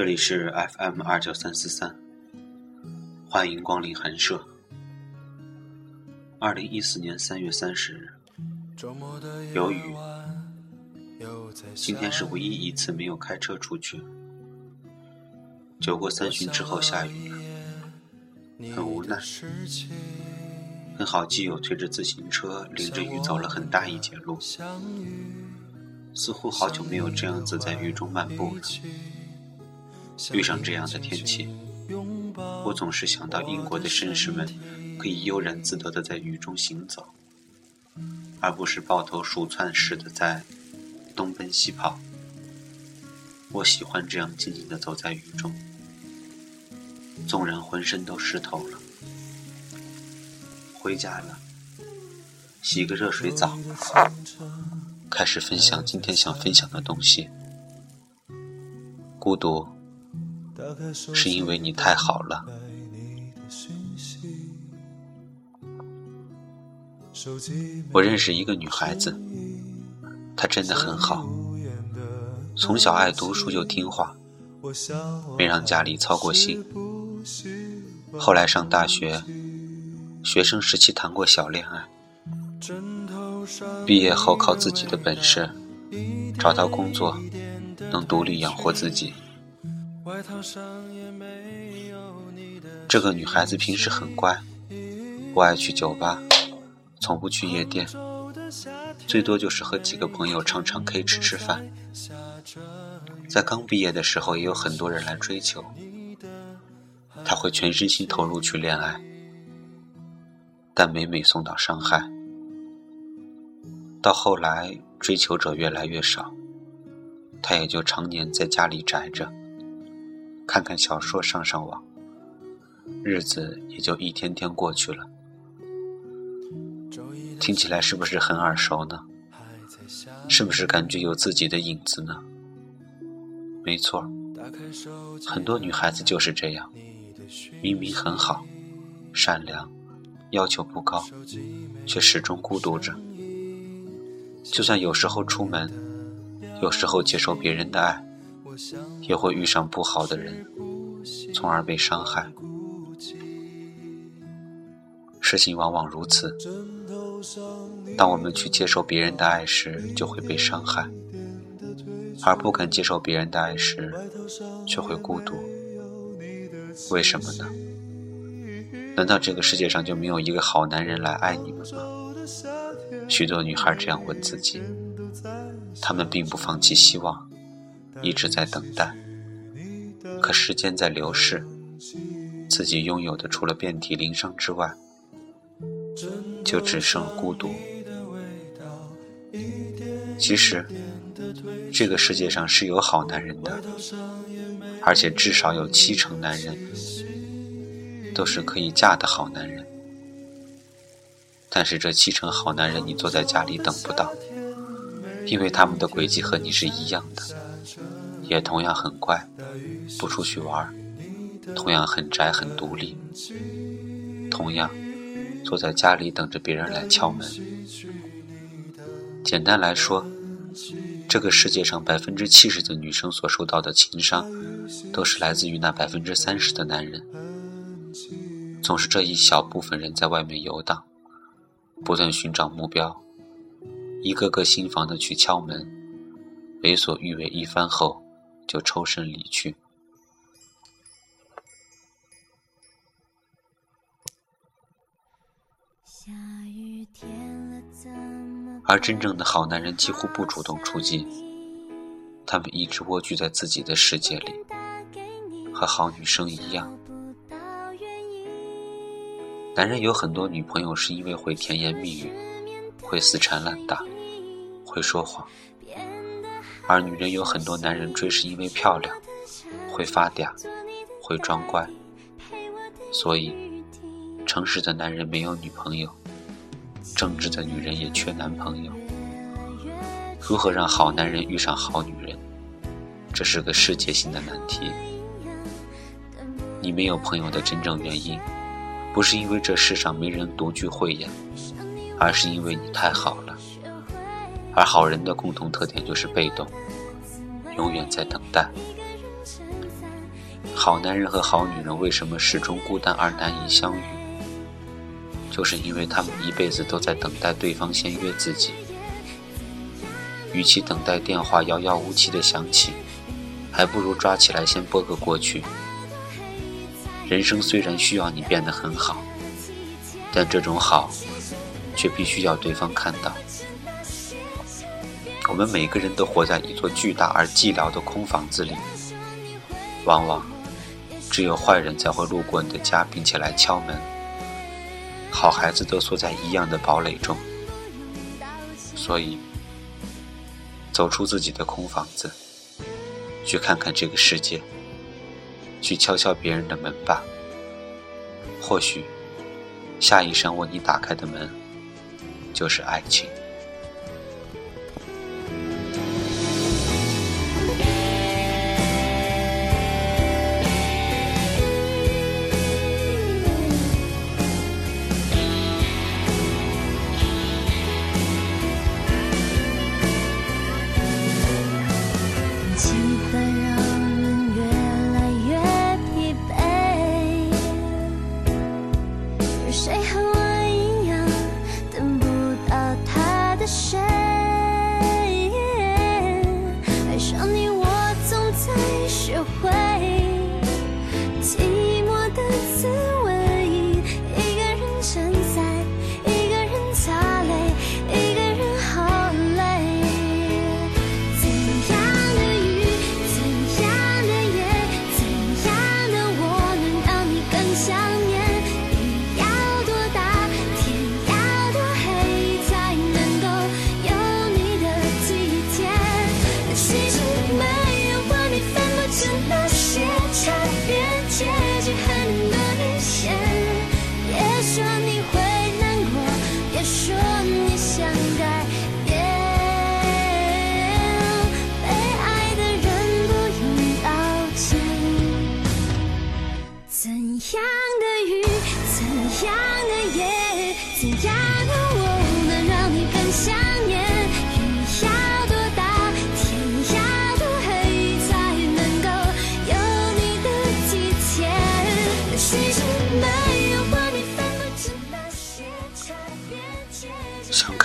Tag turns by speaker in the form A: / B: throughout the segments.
A: 这里是 FM 二九三四三，欢迎光临寒舍。二零一四年三月三十日，有雨。今天是唯一一次没有开车出去。酒过三巡之后下雨了，很无奈。跟好基友推着自行车，淋着雨走了很大一截路，似乎好久没有这样子在雨中漫步了。遇上这样的天气，我总是想到英国的绅士们可以悠然自得的在雨中行走，而不是抱头鼠窜似的在东奔西跑。我喜欢这样静静的走在雨中，纵然浑身都湿透了。回家了，洗个热水澡，开始分享今天想分享的东西。孤独，是因为你太好了。我认识一个女孩子，她真的很好，从小爱读书又听话，没让家里操过心。后来上大学。学生时期谈过小恋爱，毕业后靠自己的本事找到工作，能独立养活自己。这个女孩子平时很乖，不爱去酒吧，从不去夜店，最多就是和几个朋友唱唱 K、吃吃饭。在刚毕业的时候，也有很多人来追求，她会全身心投入去恋爱。但每每送到伤害，到后来追求者越来越少，他也就常年在家里宅着，看看小说，上上网，日子也就一天天过去了。听起来是不是很耳熟呢？是不是感觉有自己的影子呢？没错，很多女孩子就是这样，明明很好，善良。要求不高，却始终孤独着。就算有时候出门，有时候接受别人的爱，也会遇上不好的人，从而被伤害。事情往往如此。当我们去接受别人的爱时，就会被伤害；而不肯接受别人的爱时，却会孤独。为什么呢？难道这个世界上就没有一个好男人来爱你们吗？许多女孩这样问自己，她们并不放弃希望，一直在等待。可时间在流逝，自己拥有的除了遍体鳞伤之外，就只剩孤独。其实，这个世界上是有好男人的，而且至少有七成男人。都是可以嫁的好男人，但是这七成好男人你坐在家里等不到，因为他们的轨迹和你是一样的，也同样很乖，不出去玩，同样很宅很独立，同样坐在家里等着别人来敲门。简单来说，这个世界上百分之七十的女生所受到的情伤，都是来自于那百分之三十的男人。总是这一小部分人在外面游荡，不断寻找目标，一个个心烦的去敲门，为所欲为一番后，就抽身离去。而真正的好男人几乎不主动出击，他们一直蜗居在自己的世界里，和好女生一样。男人有很多女朋友，是因为会甜言蜜语，会死缠烂打，会说谎；而女人有很多男人追，是因为漂亮，会发嗲，会装乖。所以，诚实的男人没有女朋友，正直的女人也缺男朋友。如何让好男人遇上好女人，这是个世界性的难题。你没有朋友的真正原因。不是因为这世上没人独具慧眼，而是因为你太好了。而好人的共同特点就是被动，永远在等待。
B: 好男人和好女人为什么始终孤单而难以相遇？就是因为他们一辈子都在等待对方先约自己。与其等待电话遥遥无期的响起，还不如抓起来先拨个过去。人生虽然需要你变得很好，但这种好，却必须要对方看到。我们每个人都活在一座巨大而寂寥的空房子里，往往只有坏人才会路过你的家，并且来敲门。好孩子都缩在一样的堡垒中，所以走出自己的空房子，去看看这个世界，去敲敲别人的门吧。或许下一扇为你打开的门，就是爱情。是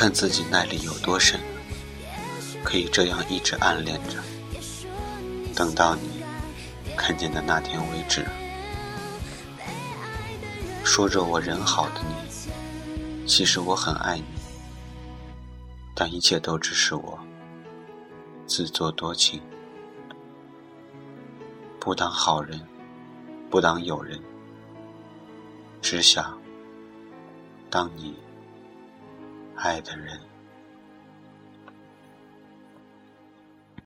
B: 看自己耐力有多深，可以这样一直暗恋着，等到你看见的那天为止。说着我人好的你，其实我很爱你，但一切都只是我自作多情，不当好人，不当友人，只想当你。爱的人。